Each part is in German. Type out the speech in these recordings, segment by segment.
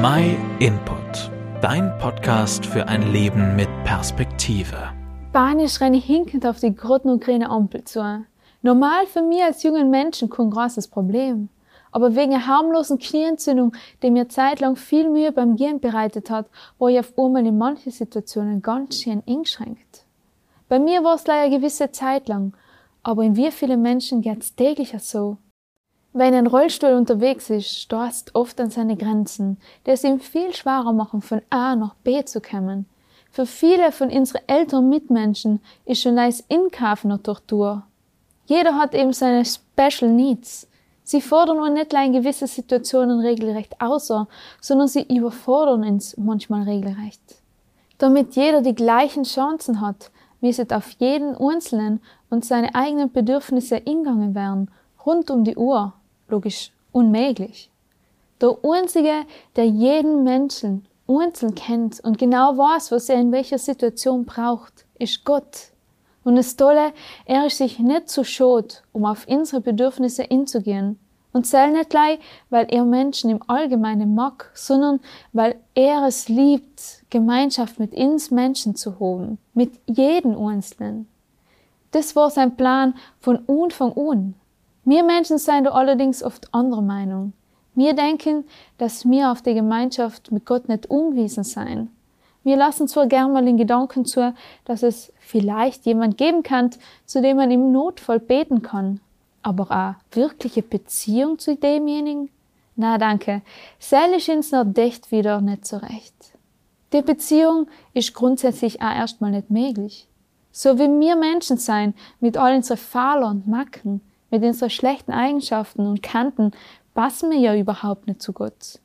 My Input, dein Podcast für ein Leben mit Perspektive. Spanisch renne hinkend auf die grüne und grüne Ampel zu. Normal für mich als jungen Menschen kein großes Problem. Aber wegen einer harmlosen Knieentzündung, die mir zeitlang viel Mühe beim Gehen bereitet hat, war ich auf einmal in manchen Situationen ganz schön eingeschränkt. Bei mir war es leider eine gewisse Zeit lang, aber in wie viele Menschen geht's täglich so? Wenn ein Rollstuhl unterwegs ist, stößt oft an seine Grenzen, die es ihm viel schwerer machen, von A nach B zu kommen. Für viele von unseren älteren Mitmenschen ist schon ein Inkaufen eine Tortur. Jeder hat eben seine Special Needs. Sie fordern nur nicht in gewisse Situationen regelrecht außer, sondern sie überfordern uns manchmal regelrecht. Damit jeder die gleichen Chancen hat, es auf jeden Einzelnen und seine eigenen Bedürfnisse ingangen werden, rund um die Uhr, logisch unmöglich. Der Einzige, der jeden Menschen einzeln kennt und genau weiß, was er in welcher Situation braucht, ist Gott. Und das Tolle, er ist sich nicht zu schad, um auf unsere Bedürfnisse einzugehen. Und zählt nicht gleich, weil er Menschen im Allgemeinen mag, sondern weil er es liebt, Gemeinschaft mit uns Menschen zu haben, mit jedem Einzelnen. Das war sein Plan von Anfang an. Wir Menschen seien da allerdings oft anderer Meinung. Wir denken, dass wir auf die Gemeinschaft mit Gott nicht umgewiesen seien. Wir lassen zwar gern mal den Gedanken zu, dass es vielleicht jemand geben kann, zu dem man im Notfall beten kann. Aber eine wirkliche Beziehung zu demjenigen? Na danke, selig ins noch dicht wieder nicht so recht. Die Beziehung ist grundsätzlich auch erstmal nicht möglich. So wie wir Menschen sein, mit all unseren Fehlern und Macken, mit unseren schlechten Eigenschaften und Kanten, passen wir ja überhaupt nicht zu Gott.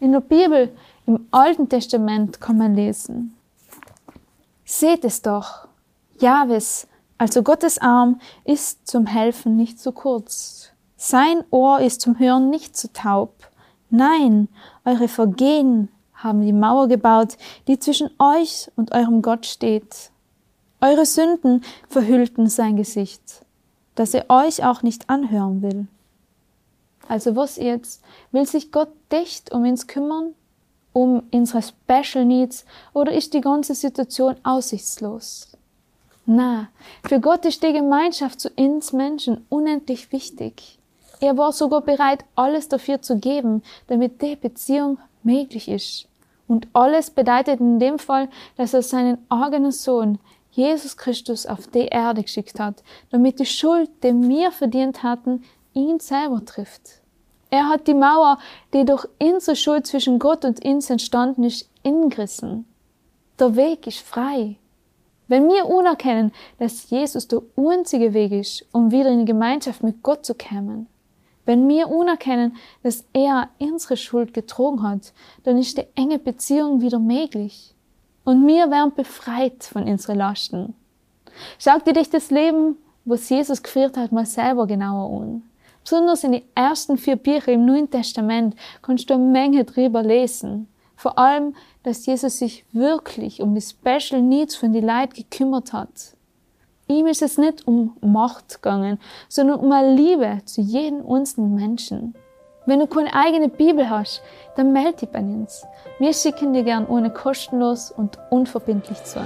In der Bibel, im Alten Testament kann man lesen. Seht es doch, Jahwes, also Gottes Arm, ist zum Helfen nicht zu kurz. Sein Ohr ist zum Hören nicht zu taub. Nein, eure Vergehen haben die Mauer gebaut, die zwischen euch und eurem Gott steht. Eure Sünden verhüllten sein Gesicht, dass er euch auch nicht anhören will. Also was jetzt? Will sich Gott dicht um uns kümmern? Um unsere Special Needs? Oder ist die ganze Situation aussichtslos? Na, für Gott ist die Gemeinschaft zu uns Menschen unendlich wichtig. Er war sogar bereit, alles dafür zu geben, damit die Beziehung möglich ist. Und alles bedeutet in dem Fall, dass er seinen eigenen Sohn, Jesus Christus, auf die Erde geschickt hat, damit die Schuld, die wir verdient hatten, ihn selber trifft. Er hat die Mauer, die durch unsere Schuld zwischen Gott und uns entstanden ist, ingerissen. Der Weg ist frei. Wenn wir unerkennen, dass Jesus der einzige Weg ist, um wieder in Gemeinschaft mit Gott zu kommen, wenn wir unerkennen, dass er unsere Schuld getrogen hat, dann ist die enge Beziehung wieder möglich. Und wir werden befreit von unseren Lasten. Schau dir dich das Leben, was Jesus geführt hat, mal selber genauer an. Besonders in den ersten vier Bücher im Neuen Testament kannst du eine Menge drüber lesen. Vor allem, dass Jesus sich wirklich um die Special Needs von den Leuten gekümmert hat. Ihm ist es nicht um Macht gegangen, sondern um eine Liebe zu jedem einzelnen Menschen. Wenn du keine eigene Bibel hast, dann melde dich bei uns. Wir schicken dir gern ohne kostenlos und unverbindlich zu.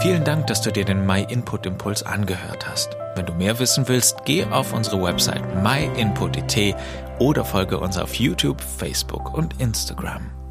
Vielen Dank, dass du dir den My Input Impuls angehört hast. Wenn du mehr wissen willst, geh auf unsere Website myinput.it oder folge uns auf YouTube, Facebook und Instagram.